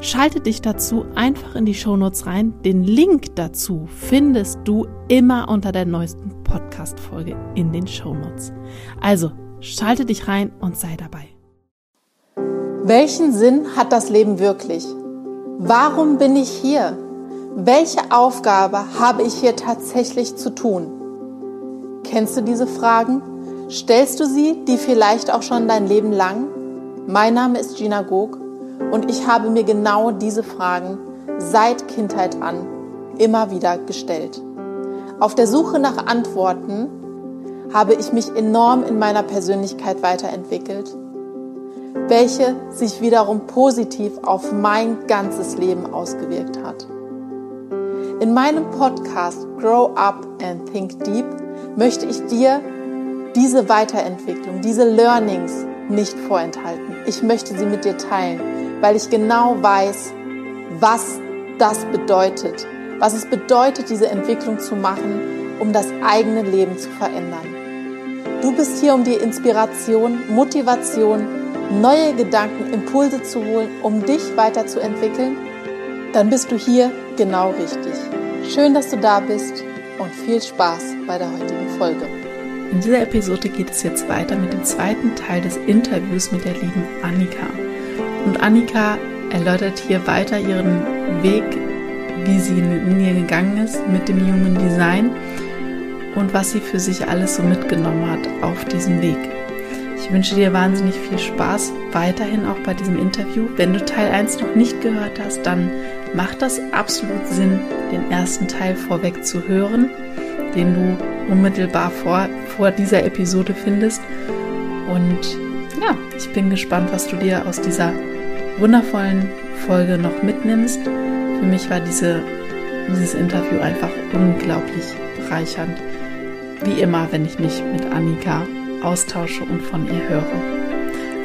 Schalte dich dazu einfach in die Shownotes rein. Den Link dazu findest du immer unter der neuesten Podcast-Folge in den Shownotes. Also schalte dich rein und sei dabei. Welchen Sinn hat das Leben wirklich? Warum bin ich hier? Welche Aufgabe habe ich hier tatsächlich zu tun? Kennst du diese Fragen? Stellst du sie, die vielleicht auch schon dein Leben lang? Mein Name ist Gina Gog und ich habe mir genau diese Fragen seit Kindheit an immer wieder gestellt. Auf der Suche nach Antworten habe ich mich enorm in meiner Persönlichkeit weiterentwickelt, welche sich wiederum positiv auf mein ganzes Leben ausgewirkt hat. In meinem Podcast Grow Up and Think Deep möchte ich dir diese Weiterentwicklung, diese Learnings nicht vorenthalten. Ich möchte sie mit dir teilen, weil ich genau weiß, was das bedeutet, was es bedeutet, diese Entwicklung zu machen, um das eigene Leben zu verändern. Du bist hier, um dir Inspiration, Motivation, neue Gedanken, Impulse zu holen, um dich weiterzuentwickeln. Dann bist du hier genau richtig. Schön, dass du da bist und viel Spaß bei der heutigen Folge. In dieser Episode geht es jetzt weiter mit dem zweiten Teil des Interviews mit der lieben Annika. Und Annika erläutert hier weiter ihren Weg, wie sie in Linie gegangen ist mit dem jungen Design und was sie für sich alles so mitgenommen hat auf diesem Weg. Ich wünsche dir wahnsinnig viel Spaß weiterhin auch bei diesem Interview. Wenn du Teil 1 noch nicht gehört hast, dann macht das absolut Sinn, den ersten Teil vorweg zu hören, den du unmittelbar vor, vor dieser Episode findest. Und ja, ich bin gespannt, was du dir aus dieser wundervollen Folge noch mitnimmst. Für mich war diese, dieses Interview einfach unglaublich bereichernd. Wie immer, wenn ich mich mit Annika austausche und von ihr höre.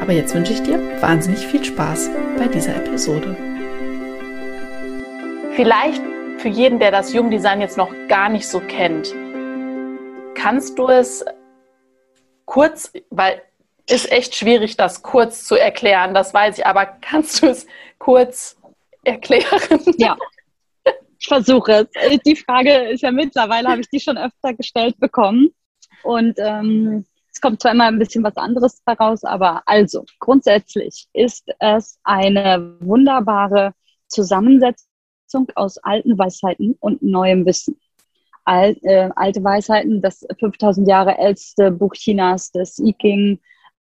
Aber jetzt wünsche ich dir wahnsinnig viel Spaß bei dieser Episode. Vielleicht für jeden, der das Jungdesign jetzt noch gar nicht so kennt, kannst du es kurz, weil ist echt schwierig, das kurz zu erklären, das weiß ich, aber kannst du es kurz erklären? Ja, ich versuche es. Die Frage ist ja mittlerweile, habe ich die schon öfter gestellt bekommen. Und ähm, es kommt zwar immer ein bisschen was anderes daraus, aber also grundsätzlich ist es eine wunderbare Zusammensetzung aus alten Weisheiten und neuem Wissen. Al, äh, alte Weisheiten, das 5000 Jahre älteste Buch Chinas, das I Ching,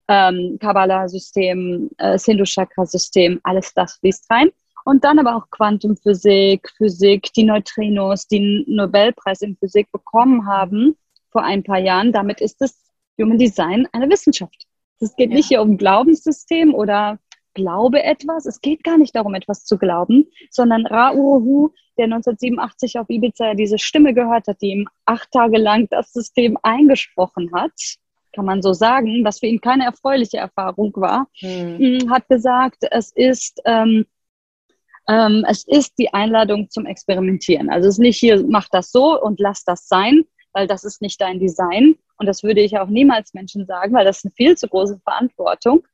ähm, Kabbalah-System, äh, Sindhu-Chakra-System, alles das fließt rein. Und dann aber auch Quantumphysik, Physik, die Neutrinos, die einen Nobelpreis in Physik bekommen haben vor ein paar Jahren. Damit ist das Human Design eine Wissenschaft. Es geht ja. nicht hier um Glaubenssystem oder glaube etwas. Es geht gar nicht darum, etwas zu glauben, sondern Ra Uruhu, der 1987 auf Ibiza diese Stimme gehört hat, die ihm acht Tage lang das System eingesprochen hat, kann man so sagen, was für ihn keine erfreuliche Erfahrung war, hm. hat gesagt, es ist, ähm, ähm, es ist die Einladung zum Experimentieren. Also es ist nicht hier, mach das so und lass das sein, weil das ist nicht dein Design. Und das würde ich auch niemals Menschen sagen, weil das ist eine viel zu große Verantwortung.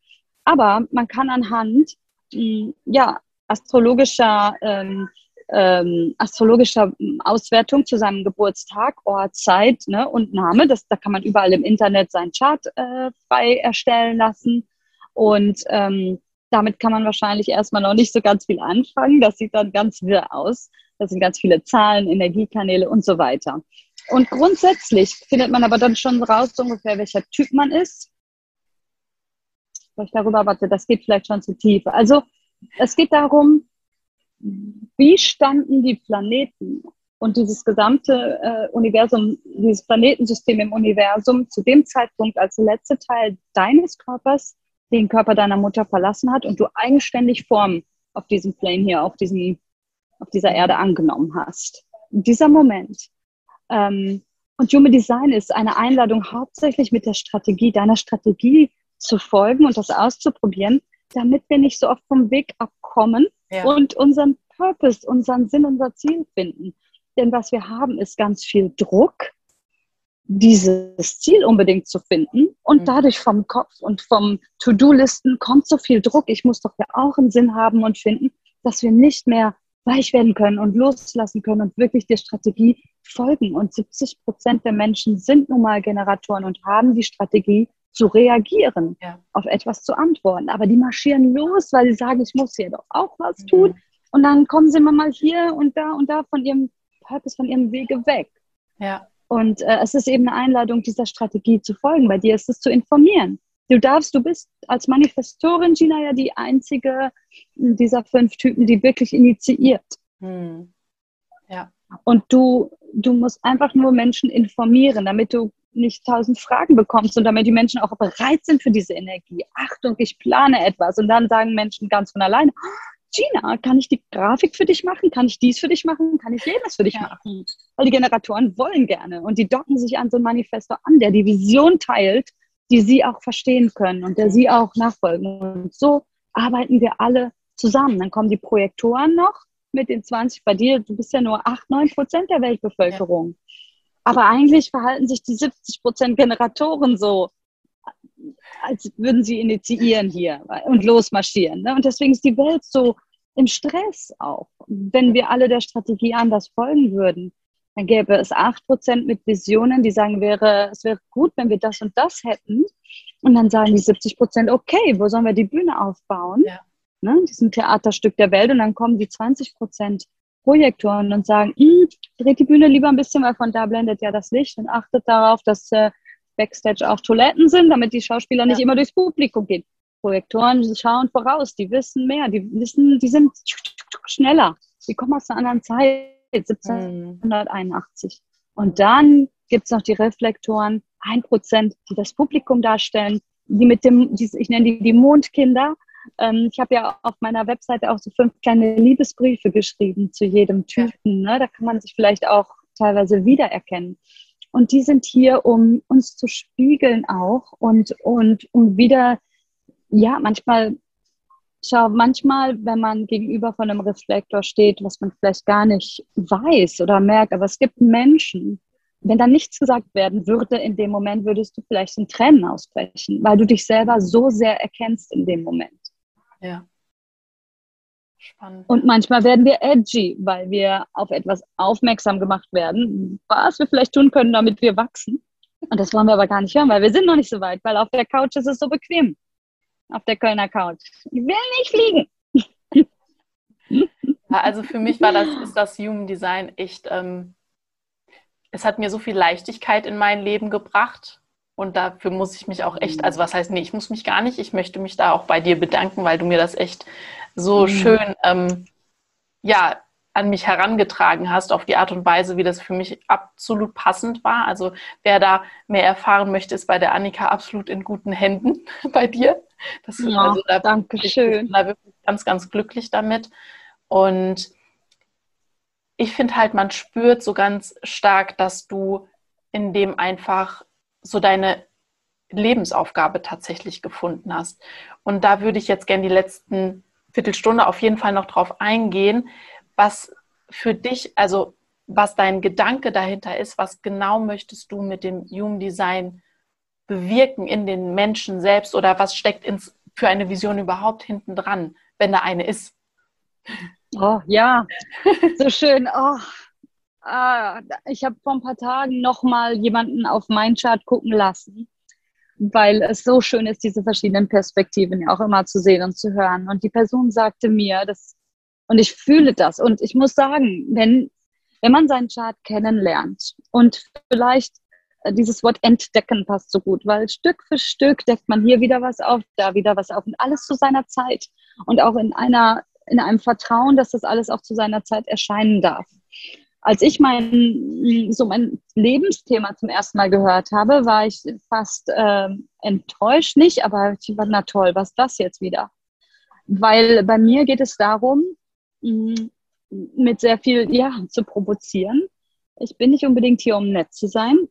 Aber man kann anhand hm, ja, astrologischer ähm, ähm, astrologischer Auswertung zu seinem Geburtstag, Ort, Zeit ne, und Name. Das, da kann man überall im Internet seinen Chart äh, frei erstellen lassen. Und ähm, damit kann man wahrscheinlich erstmal noch nicht so ganz viel anfangen. Das sieht dann ganz wirr aus. Das sind ganz viele Zahlen, Energiekanäle und so weiter. Und grundsätzlich findet man aber dann schon raus, so ungefähr, welcher Typ man ist. Vielleicht darüber, warte, das geht vielleicht schon zu tief. Also es geht darum, wie standen die Planeten und dieses gesamte äh, Universum, dieses Planetensystem im Universum zu dem Zeitpunkt, als der letzte Teil deines Körpers den Körper deiner Mutter verlassen hat und du eigenständig Form auf diesem Plane hier, auf, diesem, auf dieser Erde angenommen hast. Dieser Moment Ähm, und Human Design ist eine Einladung, hauptsächlich mit der Strategie, deiner Strategie zu folgen und das auszuprobieren, damit wir nicht so oft vom Weg abkommen ja. und unseren Purpose, unseren Sinn, unser Ziel finden. Denn was wir haben, ist ganz viel Druck, dieses Ziel unbedingt zu finden. Und mhm. dadurch vom Kopf und vom To-Do-Listen kommt so viel Druck. Ich muss doch ja auch einen Sinn haben und finden, dass wir nicht mehr weich werden können und loslassen können und wirklich der Strategie folgen. Und 70 Prozent der Menschen sind nun mal Generatoren und haben die Strategie zu reagieren, ja. auf etwas zu antworten. Aber die marschieren los, weil sie sagen, ich muss hier doch auch was mhm. tun. Und dann kommen sie mal hier und da und da von ihrem Purpose, von ihrem Wege weg. Ja. Und äh, es ist eben eine Einladung, dieser Strategie zu folgen. Bei dir ist es zu informieren. Du darfst, du bist als Manifestorin, Gina, ja die einzige dieser fünf Typen, die wirklich initiiert. Hm. Ja. Und du, du musst einfach nur Menschen informieren, damit du nicht tausend Fragen bekommst und damit die Menschen auch bereit sind für diese Energie. Achtung, ich plane etwas. Und dann sagen Menschen ganz von alleine, Gina, kann ich die Grafik für dich machen? Kann ich dies für dich machen? Kann ich jenes für dich ja. machen? Weil die Generatoren wollen gerne und die docken sich an so ein Manifesto an, der die Vision teilt, die sie auch verstehen können und der sie auch nachfolgen. Und so arbeiten wir alle zusammen. Dann kommen die Projektoren noch mit den 20 bei dir. Du bist ja nur 8, 9 Prozent der Weltbevölkerung. Ja. Aber eigentlich verhalten sich die 70 Prozent Generatoren so, als würden sie initiieren hier und losmarschieren. Ne? Und deswegen ist die Welt so im Stress auch. Wenn wir alle der Strategie anders folgen würden, dann gäbe es 8% mit Visionen, die sagen, wäre, es wäre gut, wenn wir das und das hätten. Und dann sagen die 70%, okay, wo sollen wir die Bühne aufbauen? Ja. Ne, diesem Theaterstück der Welt. Und dann kommen die 20% Projektoren und sagen, hm, dreht die Bühne lieber ein bisschen, weil von da blendet ja das Licht und achtet darauf, dass äh, Backstage auch Toiletten sind, damit die Schauspieler ja. nicht immer durchs Publikum gehen. Projektoren schauen voraus, die wissen mehr, die wissen, die sind schneller. Die kommen aus einer anderen Zeit, 1781. Mhm. Und dann gibt es noch die Reflektoren, ein Prozent, die das Publikum darstellen, die mit dem, ich nenne die die Mondkinder, ähm, ich habe ja auf meiner Webseite auch so fünf kleine Liebesbriefe geschrieben zu jedem Typen. Ne? Da kann man sich vielleicht auch teilweise wiedererkennen. Und die sind hier, um uns zu spiegeln auch und, und um wieder, ja, manchmal, schau, manchmal, wenn man gegenüber von einem Reflektor steht, was man vielleicht gar nicht weiß oder merkt, aber es gibt Menschen, wenn da nichts gesagt werden würde, in dem Moment würdest du vielleicht in Tränen ausbrechen, weil du dich selber so sehr erkennst in dem Moment. Ja. Spannend. Und manchmal werden wir edgy, weil wir auf etwas aufmerksam gemacht werden, was wir vielleicht tun können, damit wir wachsen. Und das wollen wir aber gar nicht hören, weil wir sind noch nicht so weit, weil auf der Couch ist es so bequem. Auf der Kölner Couch. Ich will nicht fliegen. Ja, also für mich war das, ist das Human Design echt, ähm, es hat mir so viel Leichtigkeit in mein Leben gebracht und dafür muss ich mich auch echt, also was heißt, nee, ich muss mich gar nicht, ich möchte mich da auch bei dir bedanken, weil du mir das echt so mhm. schön, ähm, ja, an mich herangetragen hast, auf die Art und Weise, wie das für mich absolut passend war. Also wer da mehr erfahren möchte, ist bei der Annika absolut in guten Händen bei dir. Das, ja, also, da danke schön. Da wirklich ganz, ganz glücklich damit. Und ich finde halt, man spürt so ganz stark, dass du in dem einfach so deine Lebensaufgabe tatsächlich gefunden hast. Und da würde ich jetzt gerne die letzten Viertelstunde auf jeden Fall noch drauf eingehen, was für dich, also was dein Gedanke dahinter ist, was genau möchtest du mit dem Human Design bewirken in den Menschen selbst oder was steckt ins, für eine Vision überhaupt hinten dran, wenn da eine ist? Oh ja, so schön. Oh, Ah, ich habe vor ein paar Tagen nochmal jemanden auf mein Chart gucken lassen, weil es so schön ist, diese verschiedenen Perspektiven auch immer zu sehen und zu hören. Und die Person sagte mir, das, und ich fühle das. Und ich muss sagen, wenn, wenn man seinen Chart kennenlernt und vielleicht äh, dieses Wort entdecken passt so gut, weil Stück für Stück deckt man hier wieder was auf, da wieder was auf und alles zu seiner Zeit und auch in einer in einem Vertrauen, dass das alles auch zu seiner Zeit erscheinen darf als ich mein, so mein Lebensthema zum ersten Mal gehört habe, war ich fast äh, enttäuscht, nicht, aber ich war, na toll, was ist das jetzt wieder? Weil bei mir geht es darum, mit sehr viel, ja, zu provozieren, Ich bin nicht unbedingt hier, um nett zu sein.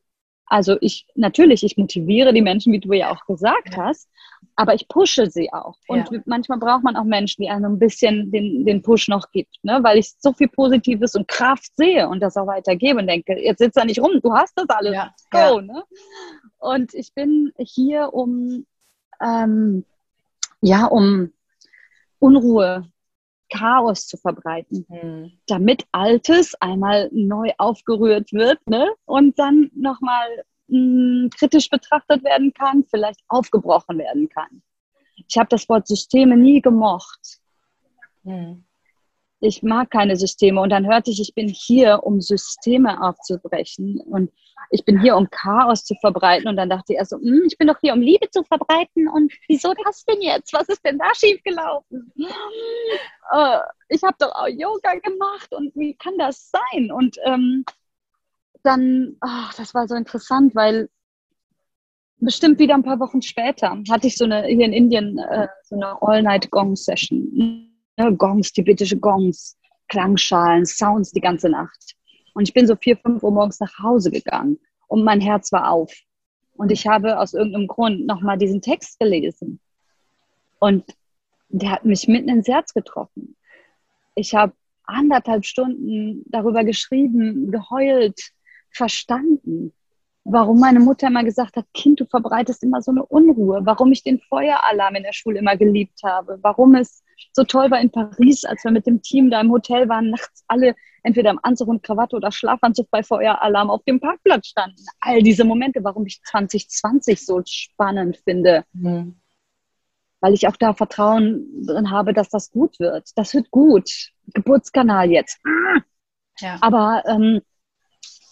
Also ich, natürlich, ich motiviere die Menschen, wie du ja auch gesagt ja. hast, aber ich pushe sie auch. Und ja. manchmal braucht man auch Menschen, die einem ein bisschen den, den Push noch gibt, ne? weil ich so viel Positives und Kraft sehe und das auch weitergebe und denke, jetzt sitzt da nicht rum, du hast das alles, ja. go. Ne? Und ich bin hier, um, ähm, ja, um Unruhe Chaos zu verbreiten, mhm. damit Altes einmal neu aufgerührt wird ne? und dann nochmal hm, kritisch betrachtet werden kann, vielleicht aufgebrochen werden kann. Ich habe das Wort Systeme nie gemocht. Mhm ich mag keine Systeme. Und dann hörte ich, ich bin hier, um Systeme aufzubrechen. Und ich bin hier, um Chaos zu verbreiten. Und dann dachte ich so, hm, ich bin doch hier, um Liebe zu verbreiten. Und wieso das denn jetzt? Was ist denn da schiefgelaufen? Äh, ich habe doch auch Yoga gemacht. Und wie kann das sein? Und ähm, dann, ach, das war so interessant, weil bestimmt wieder ein paar Wochen später hatte ich so eine, hier in Indien, äh, so eine All-Night-Gong-Session ne, Gongs, tibetische Gongs, Klangschalen, Sounds die ganze Nacht. Und ich bin so vier, fünf Uhr morgens nach Hause gegangen und mein Herz war auf. Und ich habe aus irgendeinem Grund nochmal diesen Text gelesen. Und der hat mich mitten ins Herz getroffen. Ich habe anderthalb Stunden darüber geschrieben, geheult, verstanden, warum meine Mutter immer gesagt hat, Kind, du verbreitest immer so eine Unruhe, warum ich den Feueralarm in der Schule immer geliebt habe, warum es so toll war in Paris, als wir mit dem Team da im Hotel waren, nachts alle entweder im Anzug und Krawatte oder Schlafanzug bei Feueralarm auf dem Parkplatz standen. All diese Momente, warum ich 2020 so spannend finde. Mhm. Weil ich auch da Vertrauen drin habe, dass das gut wird. Das wird gut. Geburtskanal jetzt. Ja. Aber ähm,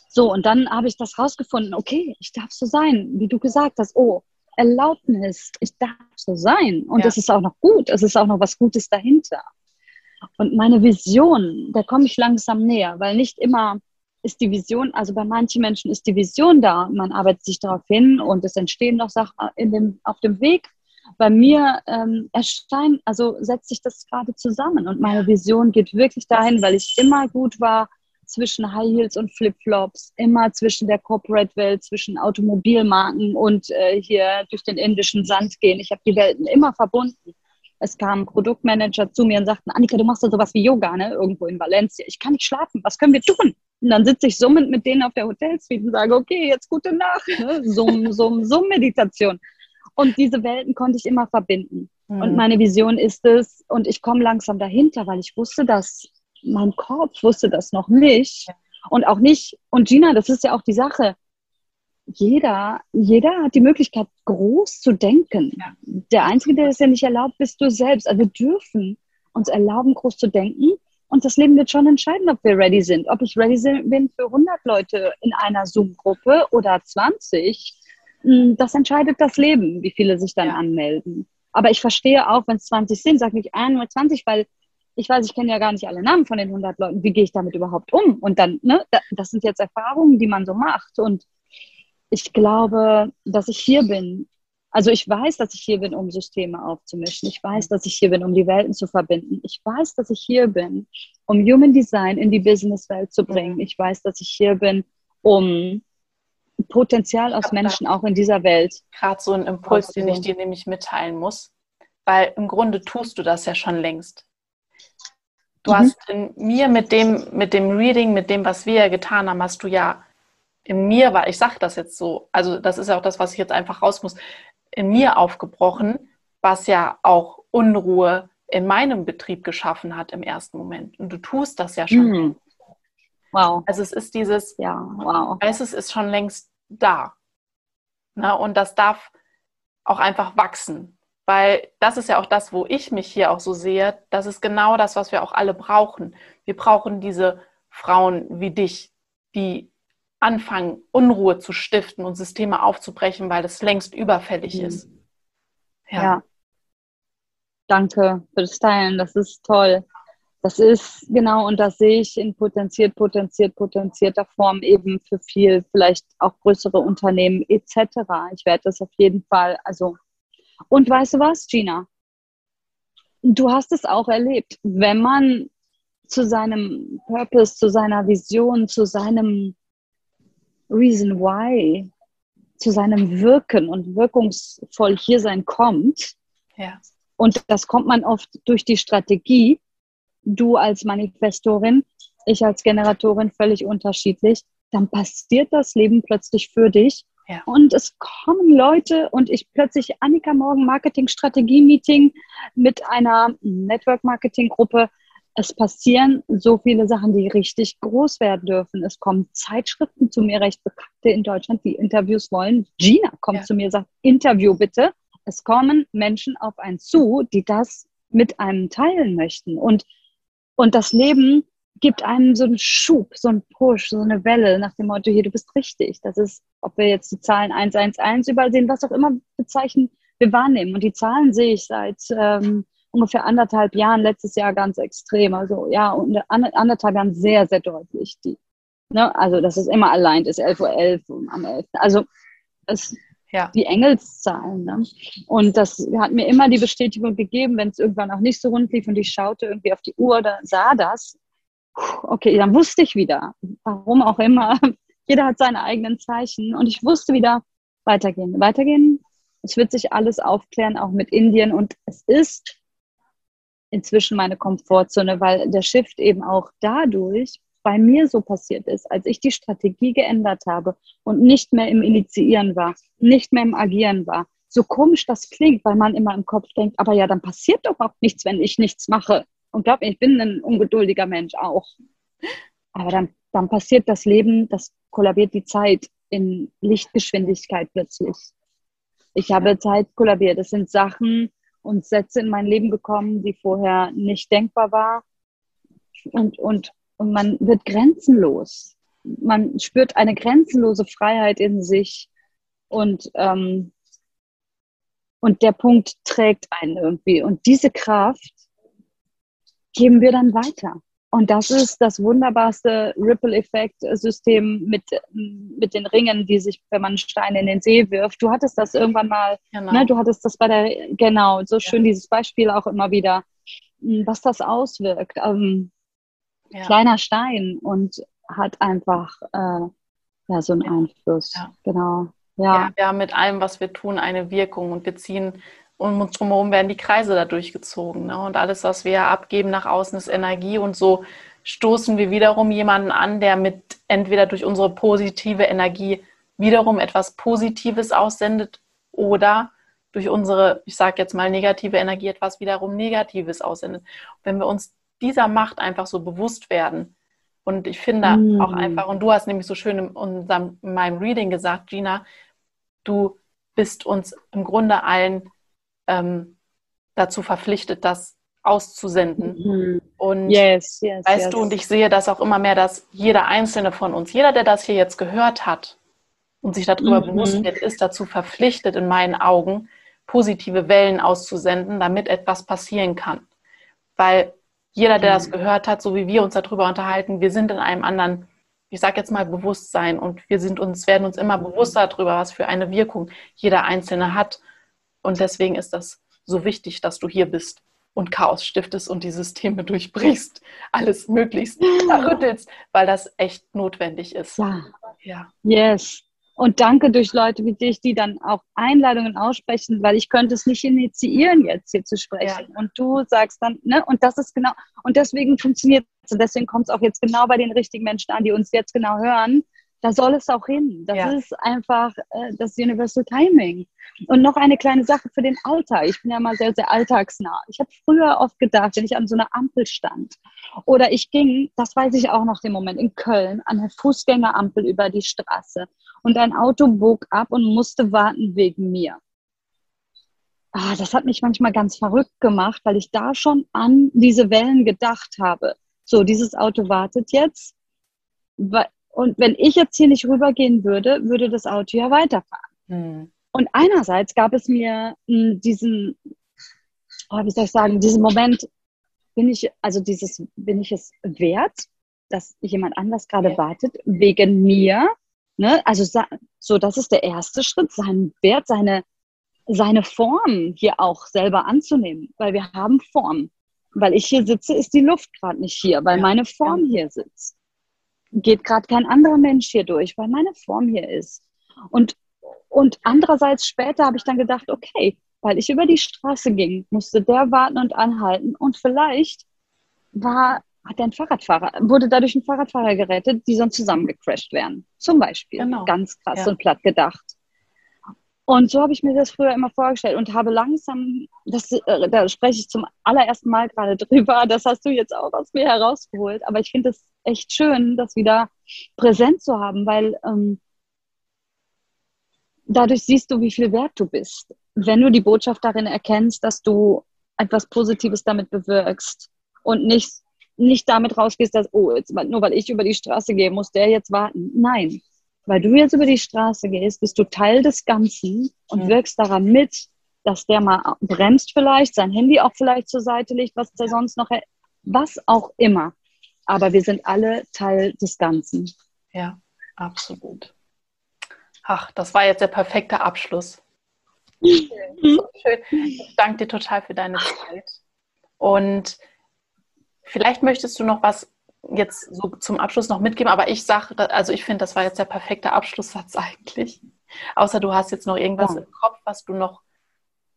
so, und dann habe ich das rausgefunden, okay, ich darf so sein, wie du gesagt hast. Oh, Erlaubnis, ich darf so sein. Und es ja. ist auch noch gut, es ist auch noch was Gutes dahinter. Und meine Vision, da komme ich langsam näher, weil nicht immer ist die Vision, also bei manchen Menschen ist die Vision da, man arbeitet sich darauf hin und es entstehen noch Sachen dem, auf dem Weg. Bei mir ähm, erscheint, also setzt sich das gerade zusammen und meine Vision geht wirklich dahin, weil ich immer gut war, zwischen High Heels und Flipflops, immer zwischen der Corporate-Welt, zwischen Automobilmarken und äh, hier durch den indischen Sand gehen. Ich habe die Welten immer verbunden. Es kamen Produktmanager zu mir und sagten, Annika, du machst da sowas wie Yoga, ne? Irgendwo in Valencia. Ich kann nicht schlafen. Was können wir tun? Und dann sitze ich summend mit denen auf der Hotelsuite und sage, okay, jetzt gute Nacht. Ne? Summ, Summ, Summ-Meditation. Und diese Welten konnte ich immer verbinden. Mhm. Und meine Vision ist es, und ich komme langsam dahinter, weil ich wusste, dass mein Kopf wusste das noch nicht. Und auch nicht, und Gina, das ist ja auch die Sache, jeder, jeder hat die Möglichkeit, groß zu denken. Der Einzige, der das ja nicht erlaubt, bist du selbst. Also wir dürfen uns erlauben, groß zu denken. Und das Leben wird schon entscheiden, ob wir ready sind. Ob ich ready bin für 100 Leute in einer Zoom-Gruppe oder 20, hm, das entscheidet das Leben, wie viele sich dann ja. anmelden. Aber ich verstehe auch, wenn es 20 sind, sage ich ein oder 20, weil ich weiß, ich kenne ja gar nicht alle Namen von den 100 Leuten. Wie gehe ich damit überhaupt um? Und dann, ne, das sind jetzt Erfahrungen, die man so macht. Und ich glaube, dass ich hier bin. Also ich weiß, dass ich hier bin, um Systeme aufzumischen. Ich weiß, dass ich hier bin, um die Welten zu verbinden. Ich weiß, dass ich hier bin, um Human Design in die Businesswelt zu bringen. Ich weiß, dass ich hier bin, um Potenzial aus Menschen auch in dieser Welt. Gerade so ein Impuls, den ich dir nämlich mitteilen muss, weil im Grunde tust du das ja schon längst. Du mhm. hast in mir mit dem, mit dem Reading, mit dem, was wir ja getan haben, hast du ja in mir war, ich sage das jetzt so, also das ist ja auch das, was ich jetzt einfach raus muss, in mir aufgebrochen, was ja auch Unruhe in meinem Betrieb geschaffen hat im ersten Moment. Und du tust das ja schon. Mhm. Wow. Also es ist dieses, ja, wow. es ist schon längst da. Ne? Und das darf auch einfach wachsen. Weil das ist ja auch das, wo ich mich hier auch so sehe. Das ist genau das, was wir auch alle brauchen. Wir brauchen diese Frauen wie dich, die anfangen, Unruhe zu stiften und Systeme aufzubrechen, weil das längst überfällig mhm. ist. Ja. ja. Danke für das Teilen. Das ist toll. Das ist genau, und das sehe ich in potenziert, potenziert, potenzierter Form eben für viel, vielleicht auch größere Unternehmen etc. Ich werde das auf jeden Fall, also und weißt du was, Gina? Du hast es auch erlebt. Wenn man zu seinem Purpose, zu seiner Vision, zu seinem Reason Why zu seinem Wirken und wirkungsvoll hier sein kommt. Ja. Und das kommt man oft durch die Strategie. Du als Manifestorin, ich als Generatorin völlig unterschiedlich. Dann passiert das Leben plötzlich für dich. Ja. Und es kommen Leute und ich plötzlich Annika Morgen Marketing Strategie Meeting mit einer Network Marketing Gruppe es passieren so viele Sachen, die richtig groß werden dürfen. Es kommen Zeitschriften zu mir, recht bekannte in Deutschland, die Interviews wollen. Gina kommt ja. zu mir, sagt, Interview bitte. Es kommen Menschen auf einen zu, die das mit einem teilen möchten. Und, und das Leben gibt einem so einen Schub, so einen Push, so eine Welle nach dem Motto, hier, du bist richtig. Das ist, ob wir jetzt die Zahlen 111 überall sehen, was auch immer bezeichnen, wir wahrnehmen. Und die Zahlen sehe ich seit ähm, ungefähr anderthalb Jahren, letztes Jahr ganz extrem. Also ja, und anderthalb Jahren sehr, sehr deutlich. Die, ne? Also dass es immer allein ist, 11.11 Uhr am 11. Also es, ja. die Engelszahlen. Ne? Und das hat mir immer die Bestätigung gegeben, wenn es irgendwann auch nicht so rund lief und ich schaute irgendwie auf die Uhr, da sah das. Okay, dann wusste ich wieder, warum auch immer. Jeder hat seine eigenen Zeichen und ich wusste wieder, weitergehen, weitergehen. Es wird sich alles aufklären, auch mit Indien. Und es ist inzwischen meine Komfortzone, weil der Shift eben auch dadurch bei mir so passiert ist, als ich die Strategie geändert habe und nicht mehr im Initiieren war, nicht mehr im Agieren war. So komisch das klingt, weil man immer im Kopf denkt, aber ja, dann passiert doch auch nichts, wenn ich nichts mache. Und glaub mir, ich bin ein ungeduldiger Mensch auch. Aber dann, dann passiert das Leben, das kollabiert die Zeit in Lichtgeschwindigkeit plötzlich. Ich habe Zeit kollabiert. Das sind Sachen, und Sätze in mein Leben gekommen, die vorher nicht denkbar war. Und, und, und man wird grenzenlos. Man spürt eine grenzenlose Freiheit in sich und, ähm, und der Punkt trägt einen irgendwie. Und diese Kraft geben wir dann weiter. Und das ist das wunderbarste Ripple-Effekt-System mit, mit den Ringen, die sich, wenn man Steine in den See wirft. Du hattest das irgendwann mal, genau. ne, du hattest das bei der, genau, so schön ja. dieses Beispiel auch immer wieder, hm, was das auswirkt. Ähm, ja. Kleiner Stein und hat einfach äh, ja, so einen ja. Einfluss. Genau. Ja. wir haben mit allem, was wir tun, eine Wirkung und wir ziehen um uns drumherum werden die Kreise da durchgezogen. Ne? Und alles, was wir abgeben nach außen, ist Energie. Und so stoßen wir wiederum jemanden an, der mit entweder durch unsere positive Energie wiederum etwas Positives aussendet oder durch unsere, ich sage jetzt mal, negative Energie etwas wiederum Negatives aussendet. Wenn wir uns dieser Macht einfach so bewusst werden, und ich finde mm. auch einfach, und du hast nämlich so schön in, unserem, in meinem Reading gesagt, Gina, du bist uns im Grunde allen ähm, dazu verpflichtet, das auszusenden. Mhm. Und yes, yes, weißt yes. du, und ich sehe das auch immer mehr, dass jeder einzelne von uns, jeder, der das hier jetzt gehört hat und sich darüber mhm. bewusst wird, ist dazu verpflichtet, in meinen Augen positive Wellen auszusenden, damit etwas passieren kann. Weil jeder, der mhm. das gehört hat, so wie wir uns darüber unterhalten, wir sind in einem anderen, ich sage jetzt mal Bewusstsein und wir sind uns, werden uns immer bewusster darüber, was für eine Wirkung jeder Einzelne hat. Und deswegen ist das so wichtig, dass du hier bist und Chaos stiftest und die Systeme durchbrichst, alles möglichst rüttelst, weil das echt notwendig ist. Ja. ja. Yes. Und danke durch Leute wie dich, die dann auch Einladungen aussprechen, weil ich könnte es nicht initiieren, jetzt hier zu sprechen. Ja. Und du sagst dann, ne, und das ist genau, und deswegen funktioniert es. Und deswegen kommt es auch jetzt genau bei den richtigen Menschen an, die uns jetzt genau hören, da soll es auch hin. Das ja. ist einfach äh, das Universal Timing. Und noch eine kleine Sache für den Alltag. Ich bin ja mal sehr, sehr alltagsnah. Ich habe früher oft gedacht, wenn ich an so einer Ampel stand oder ich ging, das weiß ich auch noch den Moment, in Köln an der Fußgängerampel über die Straße und ein Auto bog ab und musste warten wegen mir. Ah, das hat mich manchmal ganz verrückt gemacht, weil ich da schon an diese Wellen gedacht habe. So, dieses Auto wartet jetzt, und wenn ich jetzt hier nicht rübergehen würde, würde das Auto ja weiterfahren. Mhm. Und einerseits gab es mir hm, diesen, oh, wie soll ich sagen, diesen Moment, bin ich, also dieses, bin ich es wert, dass jemand anders gerade ja. wartet, wegen mir? Ne? Also so, das ist der erste Schritt, seinen Wert, seine, seine Form hier auch selber anzunehmen, weil wir haben Form. Weil ich hier sitze, ist die Luft gerade nicht hier, weil ja. meine Form ja. hier sitzt. Geht gerade kein anderer Mensch hier durch, weil meine Form hier ist. Und, und andererseits später habe ich dann gedacht, okay, weil ich über die Straße ging, musste der warten und anhalten und vielleicht war, hat ein Fahrradfahrer, wurde dadurch ein Fahrradfahrer gerettet, die sonst zusammengecrashed wären. Zum Beispiel. Genau. Ganz krass ja. und platt gedacht. Und so habe ich mir das früher immer vorgestellt und habe langsam, das, äh, da spreche ich zum allerersten Mal gerade drüber, das hast du jetzt auch aus mir herausgeholt, aber ich finde es echt schön, das wieder präsent zu haben, weil ähm, dadurch siehst du, wie viel wert du bist. Wenn du die Botschaft darin erkennst, dass du etwas Positives damit bewirkst und nicht, nicht damit rausgehst, dass, oh, jetzt, nur weil ich über die Straße gehe, muss der jetzt warten. Nein, weil du jetzt über die Straße gehst, bist du Teil des Ganzen und ja. wirkst daran mit, dass der mal bremst vielleicht, sein Handy auch vielleicht zur Seite legt, was der sonst noch, was auch immer. Aber wir sind alle Teil des Ganzen. Ja, absolut. Ach, das war jetzt der perfekte Abschluss. Schön. So schön. Ich danke dir total für deine Zeit. Und vielleicht möchtest du noch was jetzt so zum Abschluss noch mitgeben, aber ich sage, also ich finde, das war jetzt der perfekte Abschlusssatz eigentlich. Außer du hast jetzt noch irgendwas ja. im Kopf, was du noch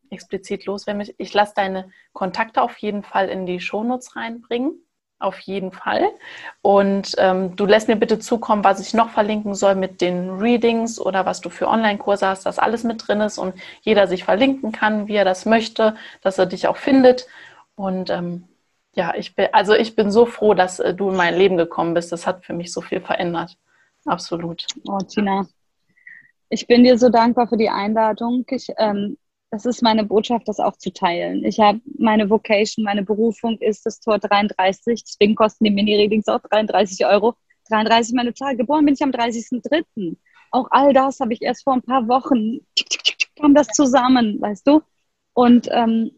explizit loswerden möchtest. Ich lasse deine Kontakte auf jeden Fall in die Shownotes reinbringen. Auf jeden Fall. Und ähm, du lässt mir bitte zukommen, was ich noch verlinken soll mit den Readings oder was du für Online-Kurse hast, dass alles mit drin ist und jeder sich verlinken kann, wie er das möchte, dass er dich auch findet. Und ähm, ja, ich bin, also ich bin so froh, dass äh, du in mein Leben gekommen bist. Das hat für mich so viel verändert. Absolut. Oh, Tina, ich bin dir so dankbar für die Einladung. Ich, ähm, das ist meine Botschaft, das auch zu teilen. Ich habe meine Vocation, meine Berufung ist das Tor 33. Deswegen kosten die Mini-Readings auch 33 Euro. 33 meine Zahl. Geboren bin ich am 30.03. Auch all das habe ich erst vor ein paar Wochen, kam das zusammen, weißt du? Und ähm,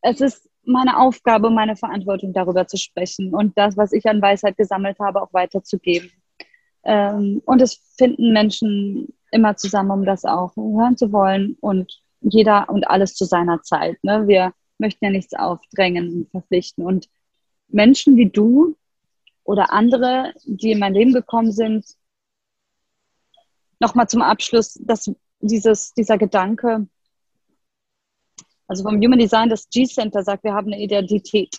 es ist meine Aufgabe, meine Verantwortung darüber zu sprechen und das, was ich an Weisheit gesammelt habe, auch weiterzugeben. Ähm, und es finden Menschen immer zusammen, um das auch hören zu wollen und jeder und alles zu seiner Zeit. Ne? Wir möchten ja nichts aufdrängen und verpflichten. Und Menschen wie du oder andere, die in mein Leben gekommen sind, nochmal zum Abschluss, dass dieses, dieser Gedanke, also vom Human Design, das G-Center sagt, wir haben eine Identität.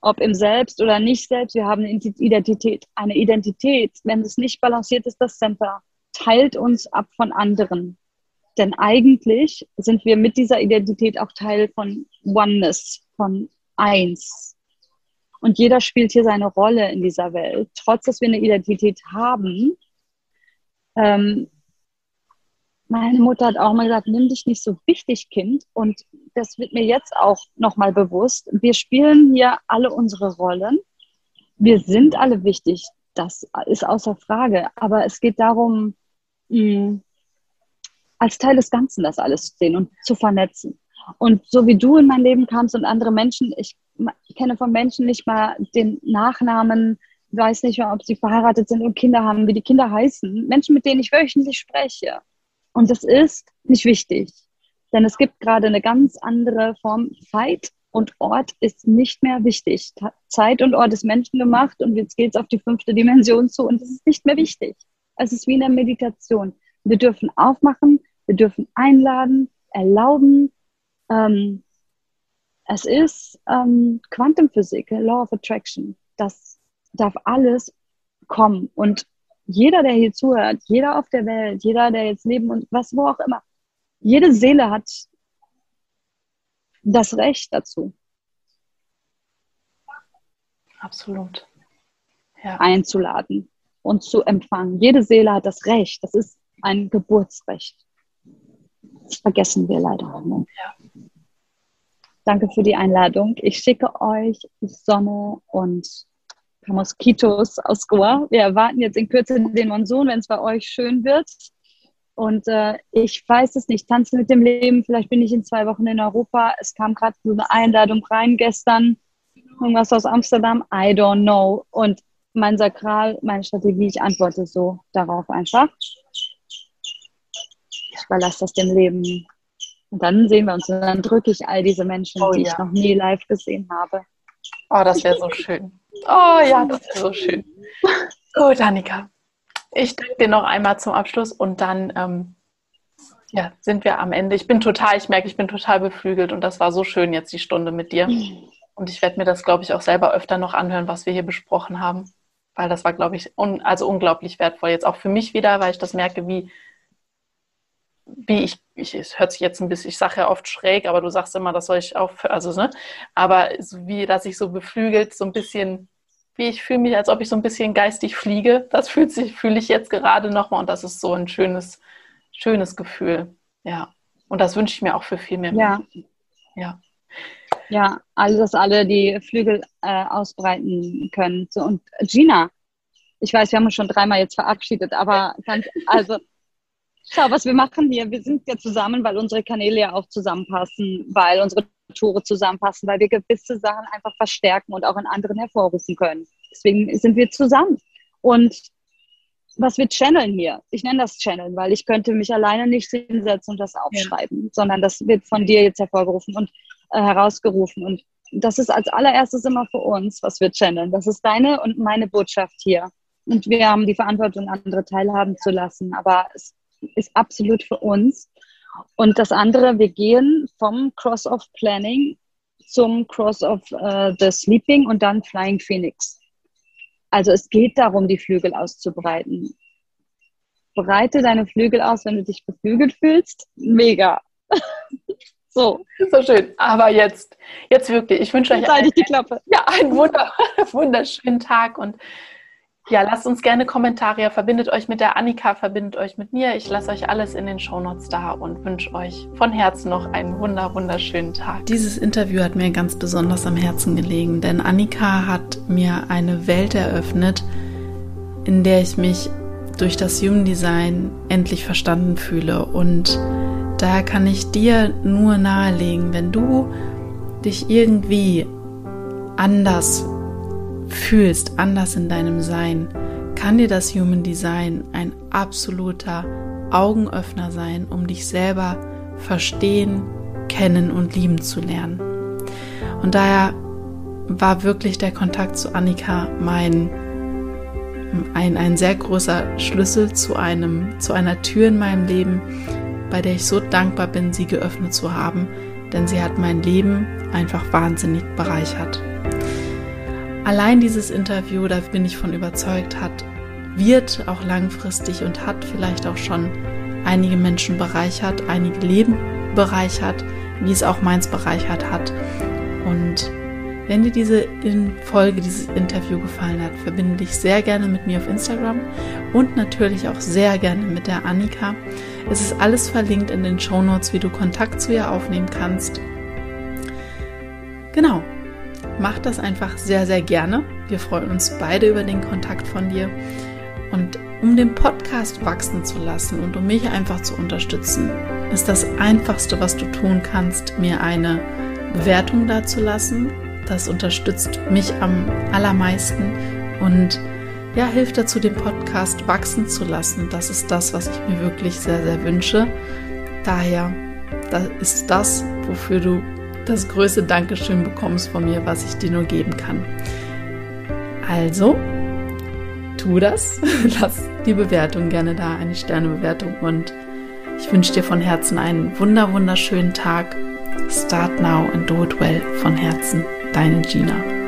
Ob im Selbst oder nicht selbst, wir haben eine Identität. Eine Identität, wenn es nicht balanciert ist, das Center, teilt uns ab von anderen. Denn eigentlich sind wir mit dieser Identität auch Teil von Oneness, von Eins. Und jeder spielt hier seine Rolle in dieser Welt. Trotz, dass wir eine Identität haben, ähm, meine Mutter hat auch mal gesagt, nimm dich nicht so wichtig, Kind. Und das wird mir jetzt auch nochmal bewusst. Wir spielen hier alle unsere Rollen. Wir sind alle wichtig. Das ist außer Frage. Aber es geht darum, mh, als Teil des Ganzen das alles zu sehen und zu vernetzen. Und so wie du in mein Leben kamst und andere Menschen, ich kenne von Menschen nicht mal den Nachnamen, weiß nicht mehr, ob sie verheiratet sind und Kinder haben, wie die Kinder heißen. Menschen, mit denen ich wöchentlich spreche. Und das ist nicht wichtig, denn es gibt gerade eine ganz andere Form. Zeit und Ort ist nicht mehr wichtig. Zeit und Ort ist menschengemacht und jetzt geht es auf die fünfte Dimension zu und es ist nicht mehr wichtig. Es ist wie in der Meditation. Wir dürfen aufmachen, wir dürfen einladen, erlauben. Ähm, es ist ähm, Quantenphysik, Law of Attraction. Das darf alles kommen. Und jeder, der hier zuhört, jeder auf der Welt, jeder, der jetzt leben und was, wo auch immer, jede Seele hat das Recht dazu. Absolut. Ja. Einzuladen und zu empfangen. Jede Seele hat das Recht. Das ist ein Geburtsrecht. Das vergessen wir leider. Ne? Ja. Danke für die Einladung. Ich schicke euch Sonne und Moskitos aus Goa. Wir erwarten jetzt in Kürze den Monsun, wenn es bei euch schön wird. Und äh, ich weiß es nicht, tanzen mit dem Leben. Vielleicht bin ich in zwei Wochen in Europa. Es kam gerade so eine Einladung rein gestern. Irgendwas aus Amsterdam. I don't know. Und mein Sakral, meine Strategie, ich antworte so darauf einfach. Ich überlasse das dem Leben. Und dann sehen wir uns und dann drücke ich all diese Menschen, oh, die ja. ich noch nie live gesehen habe. Oh, das wäre so schön. Oh ja, das wäre so schön. Gut, Annika. Ich danke dir noch einmal zum Abschluss und dann ähm, ja, sind wir am Ende. Ich bin total, ich merke, ich bin total beflügelt und das war so schön jetzt die Stunde mit dir. Und ich werde mir das, glaube ich, auch selber öfter noch anhören, was wir hier besprochen haben, weil das war, glaube ich, un also unglaublich wertvoll. Jetzt auch für mich wieder, weil ich das merke, wie, wie ich, ich es hört sich jetzt ein bisschen, ich sage ja oft schräg, aber du sagst immer, das soll ich auch, also, ne, aber so wie, dass ich so beflügelt, so ein bisschen, wie ich fühle mich, als ob ich so ein bisschen geistig fliege. Das fühlt sich, fühle ich jetzt gerade nochmal und das ist so ein schönes, schönes Gefühl. Ja. Und das wünsche ich mir auch für viel mehr ja. Menschen. Ja. Ja, also dass alle die Flügel äh, ausbreiten können. So, und Gina, ich weiß, wir haben uns schon dreimal jetzt verabschiedet, aber ganz, also schau, was wir machen hier. Wir sind ja zusammen, weil unsere Kanäle ja auch zusammenpassen, weil unsere Tore zusammenpassen, weil wir gewisse Sachen einfach verstärken und auch in anderen hervorrufen können. Deswegen sind wir zusammen. Und was wir channeln hier. Ich nenne das Channeln, weil ich könnte mich alleine nicht hinsetzen und das aufschreiben, ja. sondern das wird von dir jetzt hervorgerufen und äh, herausgerufen. Und das ist als allererstes immer für uns, was wir channeln. Das ist deine und meine Botschaft hier. Und wir haben die Verantwortung, andere teilhaben zu lassen. Aber es ist absolut für uns. Und das andere, wir gehen vom Cross-off Planning zum Cross-off äh, The Sleeping und dann Flying Phoenix. Also es geht darum, die Flügel auszubreiten. Breite deine Flügel aus, wenn du dich beflügelt fühlst. Mega. so. So schön. Aber jetzt, jetzt wirklich, ich wünsche euch einen, die Klappe. Ja, einen wunder, wunderschönen Tag und ja, lasst uns gerne Kommentare. Verbindet euch mit der Annika, verbindet euch mit mir. Ich lasse euch alles in den Shownotes da und wünsche euch von Herzen noch einen wunder, wunderschönen Tag. Dieses Interview hat mir ganz besonders am Herzen gelegen, denn Annika hat mir eine Welt eröffnet, in der ich mich durch das Human Design endlich verstanden fühle. Und daher kann ich dir nur nahelegen, wenn du dich irgendwie anders fühlst, anders in deinem Sein, kann dir das Human Design ein absoluter Augenöffner sein, um dich selber verstehen, kennen und lieben zu lernen. Und daher war wirklich der Kontakt zu Annika mein ein, ein sehr großer Schlüssel zu einem zu einer Tür in meinem Leben, bei der ich so dankbar bin, sie geöffnet zu haben, denn sie hat mein Leben einfach wahnsinnig bereichert. Allein dieses Interview, da bin ich von überzeugt, hat, wird auch langfristig und hat vielleicht auch schon einige Menschen bereichert, einige Leben bereichert, wie es auch meins bereichert hat. Und wenn dir diese Folge, dieses Interview gefallen hat, verbinde dich sehr gerne mit mir auf Instagram und natürlich auch sehr gerne mit der Annika. Es ist alles verlinkt in den Show Notes, wie du Kontakt zu ihr aufnehmen kannst. Genau, Mach das einfach sehr, sehr gerne. Wir freuen uns beide über den Kontakt von dir. Und um den Podcast wachsen zu lassen und um mich einfach zu unterstützen, ist das Einfachste, was du tun kannst, mir eine Bewertung dazulassen. Das unterstützt mich am allermeisten und ja, hilft dazu, den Podcast wachsen zu lassen. Das ist das, was ich mir wirklich sehr, sehr wünsche. Daher das ist das, wofür du das größte Dankeschön bekommst von mir, was ich dir nur geben kann. Also, tu das. Lass die Bewertung gerne da, eine Sternebewertung. Und ich wünsche dir von Herzen einen wunder, wunderschönen Tag. Start now and do it well von Herzen. Deine Gina.